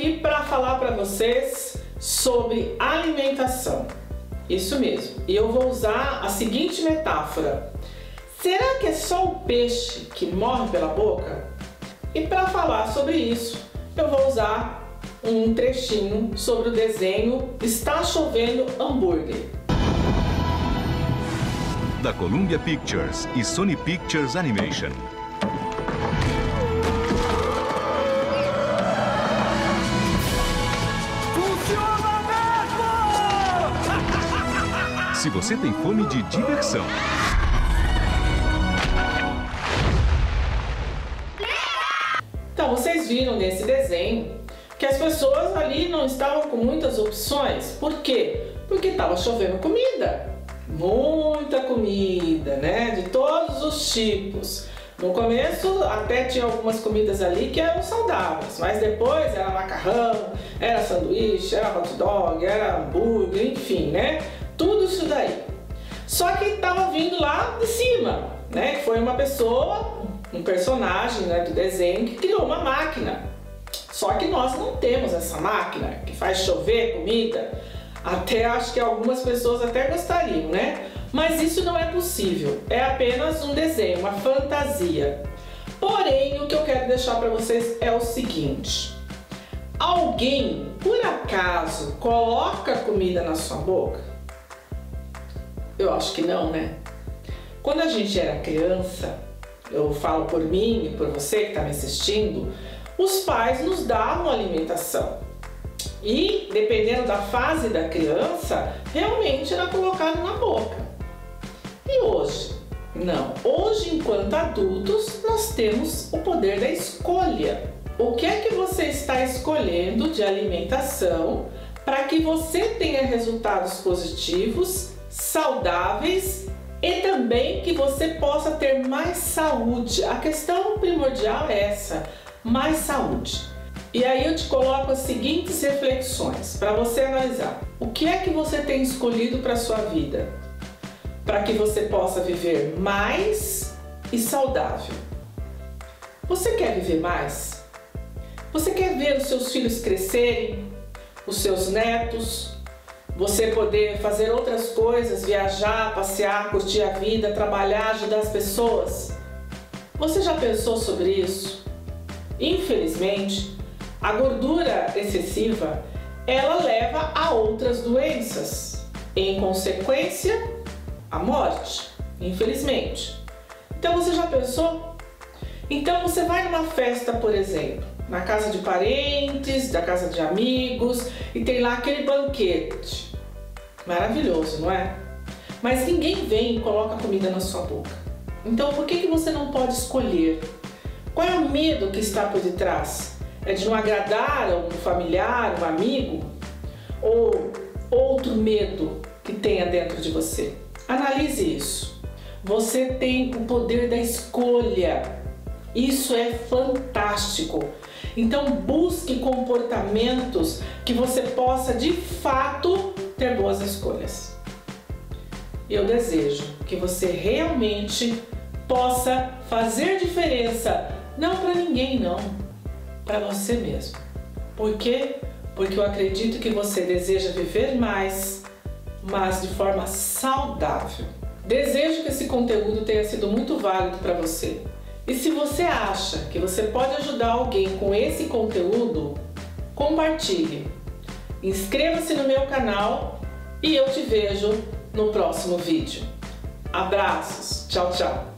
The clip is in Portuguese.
aqui para falar para vocês sobre alimentação. Isso mesmo. E eu vou usar a seguinte metáfora. Será que é só o peixe que morre pela boca? E para falar sobre isso, eu vou usar um trechinho sobre o desenho Está Chovendo Hambúrguer. Da Columbia Pictures e Sony Pictures Animation. Se você tem fome de diversão. Então, vocês viram nesse desenho que as pessoas ali não estavam com muitas opções. Por quê? Porque estava chovendo comida. Muita comida, né? De todos os tipos. No começo até tinha algumas comidas ali que eram saudáveis, mas depois era macarrão, era sanduíche, era hot dog, era hambúrguer, enfim, né? Tudo isso daí. Só que estava vindo lá de cima, né? Que foi uma pessoa, um personagem né, do desenho que criou uma máquina. Só que nós não temos essa máquina que faz chover comida. Até acho que algumas pessoas até gostariam, né? Mas isso não é possível. É apenas um desenho, uma fantasia. Porém, o que eu quero deixar para vocês é o seguinte: alguém, por acaso, coloca comida na sua boca? Eu acho que não, né? Quando a gente era criança, eu falo por mim e por você que está me assistindo, os pais nos davam alimentação. E, dependendo da fase da criança, realmente era colocado na boca. E hoje? Não. Hoje, enquanto adultos, nós temos o poder da escolha. O que é que você está escolhendo de alimentação para que você tenha resultados positivos saudáveis e também que você possa ter mais saúde. A questão primordial é essa: mais saúde. E aí eu te coloco as seguintes reflexões para você analisar. O que é que você tem escolhido para sua vida? Para que você possa viver mais e saudável. Você quer viver mais? Você quer ver os seus filhos crescerem, os seus netos, você poder fazer outras coisas, viajar, passear, curtir a vida, trabalhar, ajudar as pessoas. Você já pensou sobre isso? Infelizmente, a gordura excessiva ela leva a outras doenças, em consequência, a morte, infelizmente. Então você já pensou? Então você vai numa festa, por exemplo, na casa de parentes, da casa de amigos e tem lá aquele banquete. Maravilhoso, não é? Mas ninguém vem e coloca comida na sua boca. Então por que, que você não pode escolher? Qual é o medo que está por detrás? É de não agradar a um familiar, um amigo? Ou outro medo que tenha dentro de você? Analise isso. Você tem o poder da escolha. Isso é fantástico. Então busque comportamentos que você possa de fato ter boas escolhas. Eu desejo que você realmente possa fazer diferença, não para ninguém não, para você mesmo. Por quê? Porque eu acredito que você deseja viver mais, mas de forma saudável. Desejo que esse conteúdo tenha sido muito válido para você. E se você acha que você pode ajudar alguém com esse conteúdo, compartilhe. Inscreva-se no meu canal e eu te vejo no próximo vídeo. Abraços, tchau, tchau!